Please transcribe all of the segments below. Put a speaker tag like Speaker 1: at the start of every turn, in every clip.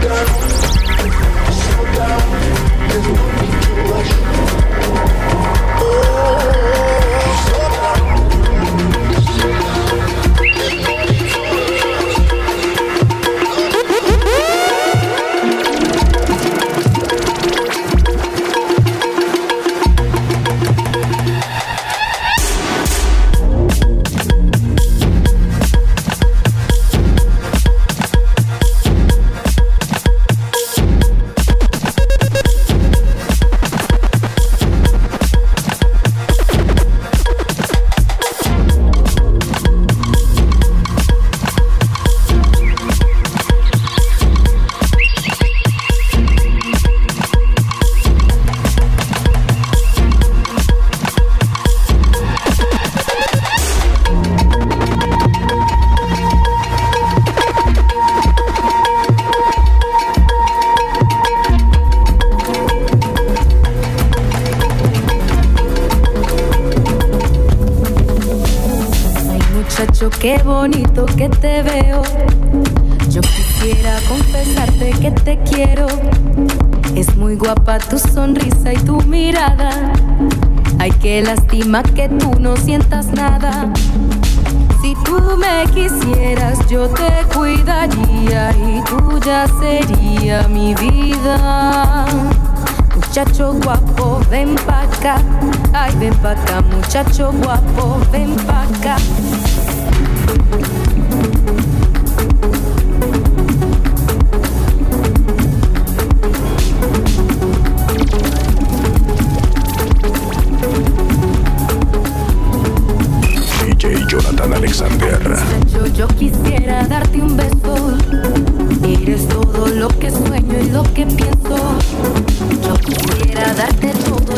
Speaker 1: Qué bonito que te veo. Yo quisiera confesarte que te quiero. Es muy guapa tu sonrisa y tu mirada. Ay, qué lástima que tú no sientas nada. Si tú me quisieras, yo te cuidaría y tú ya sería mi vida. Muchacho guapo, ven pa'. Ay, ven pa' muchacho guapo, ven pa'. Que. Yo quisiera darte todo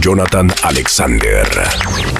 Speaker 2: Jonathan Alexander.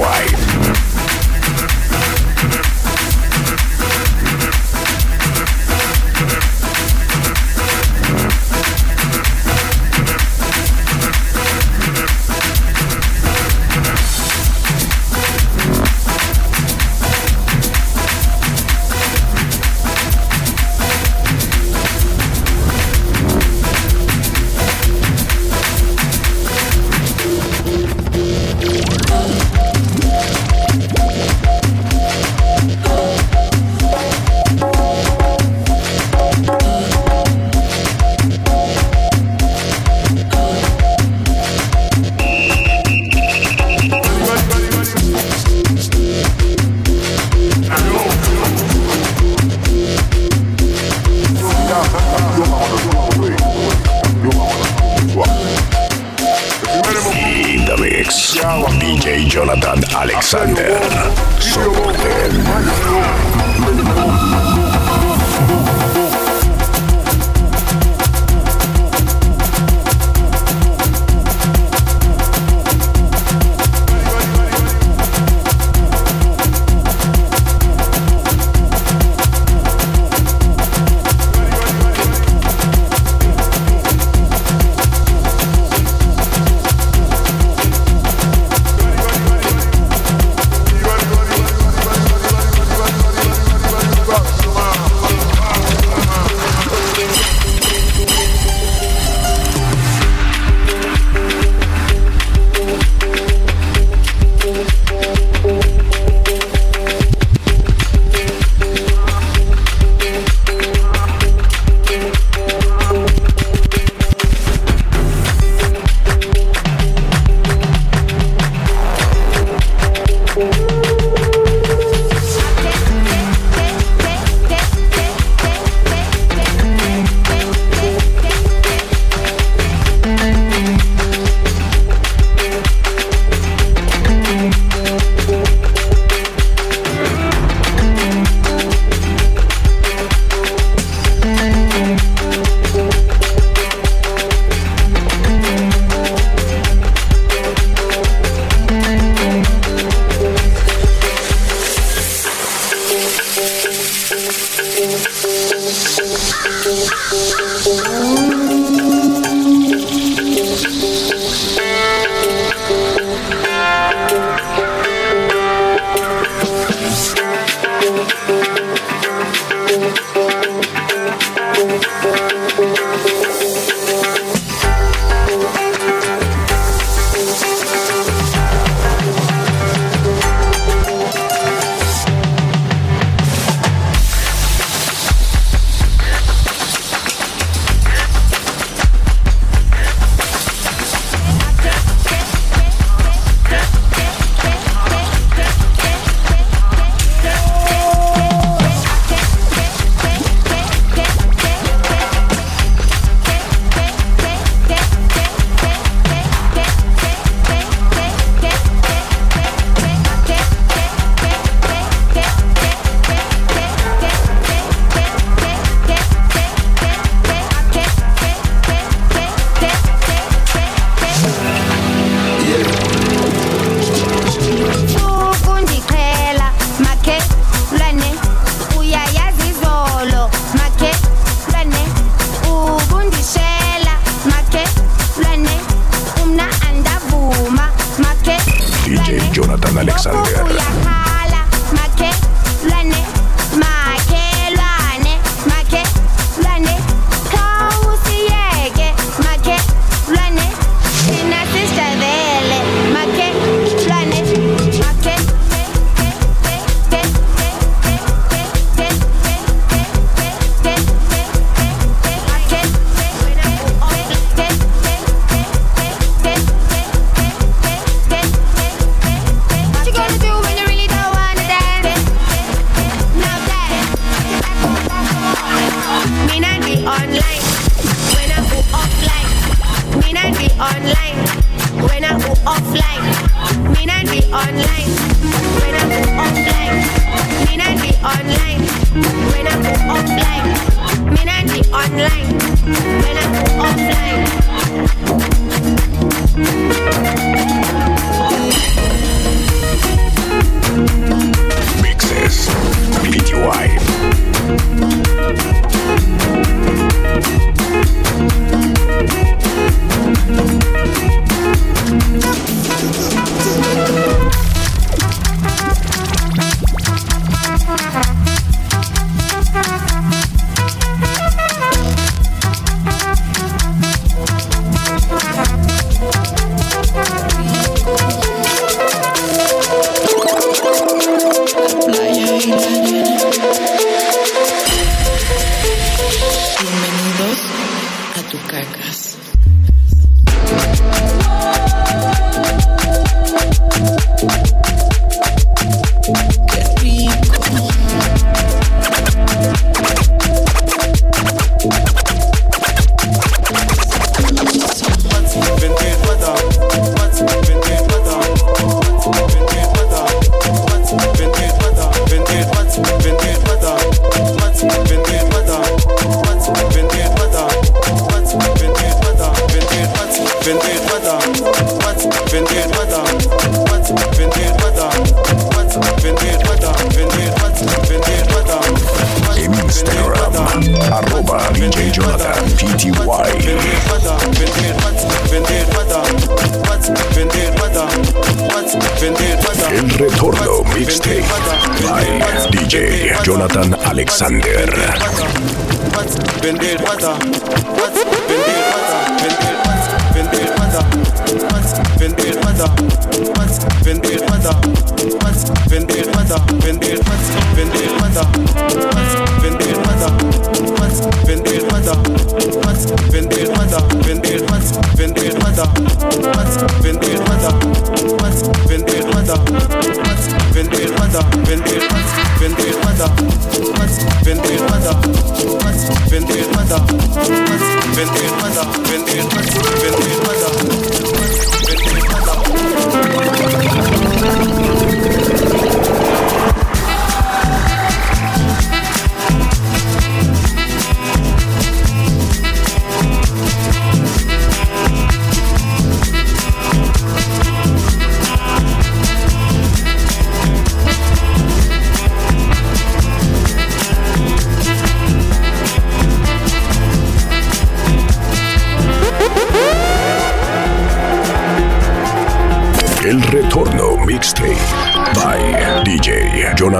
Speaker 2: PTY.
Speaker 3: Mix. DJ Jonathan Alexander. Soporten.
Speaker 4: Jonathan Alexander. brother. Jonathan Alexander.
Speaker 5: Wenn ihr Mutter, wenn ihr Mutter, wenn ihr Wasser. Mata, ven tú ir mata, ven tú ir mata, ven tú ir mata, ven tú.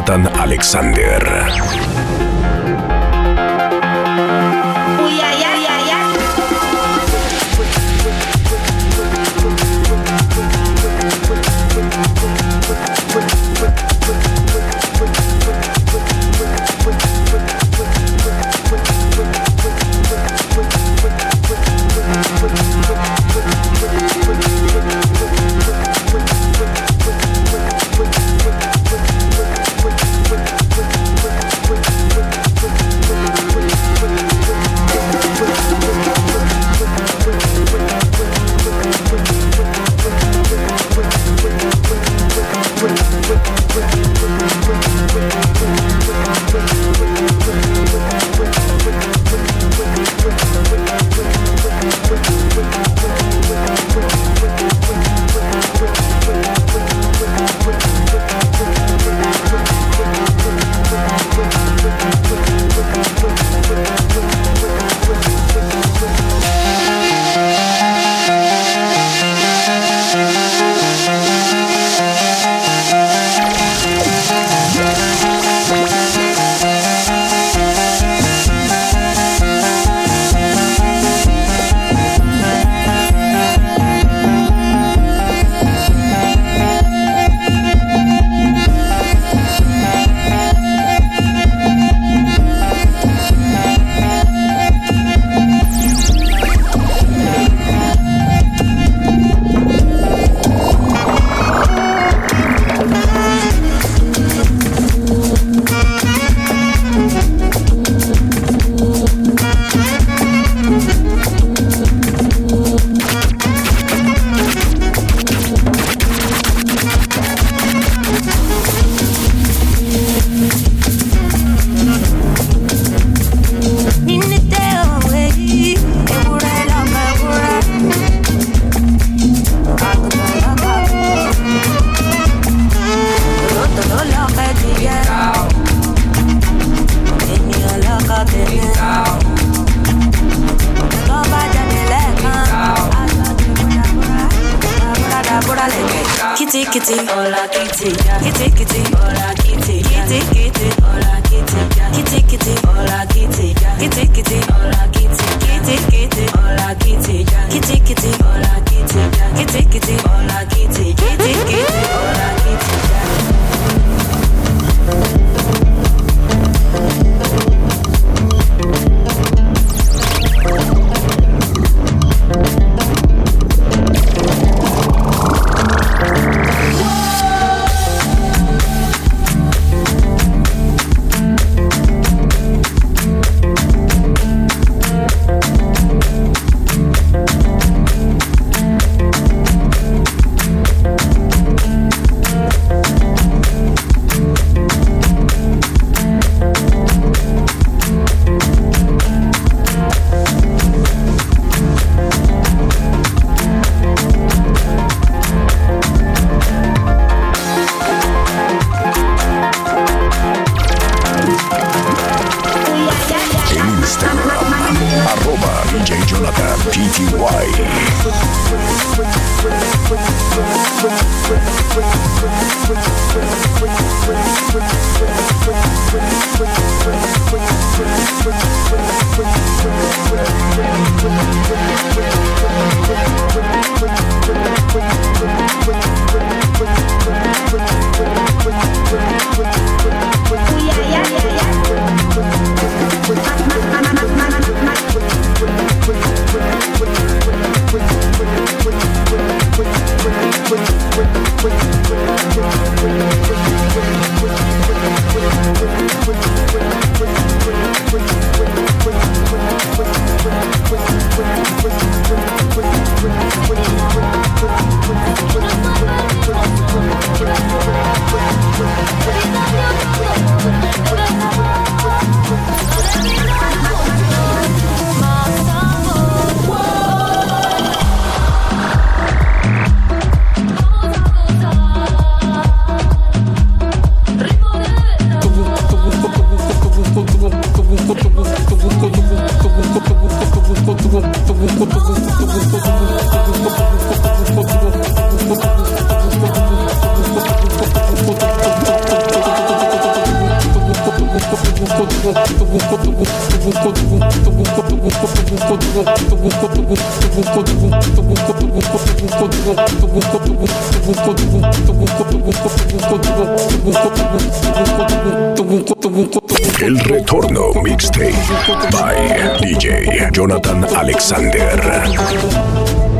Speaker 5: Jonathan Alexander. see.
Speaker 3: El retorno mixtape by DJ Jonathan Alexander.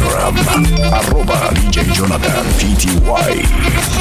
Speaker 3: Instagram, arroba DJ Jonathan PTY.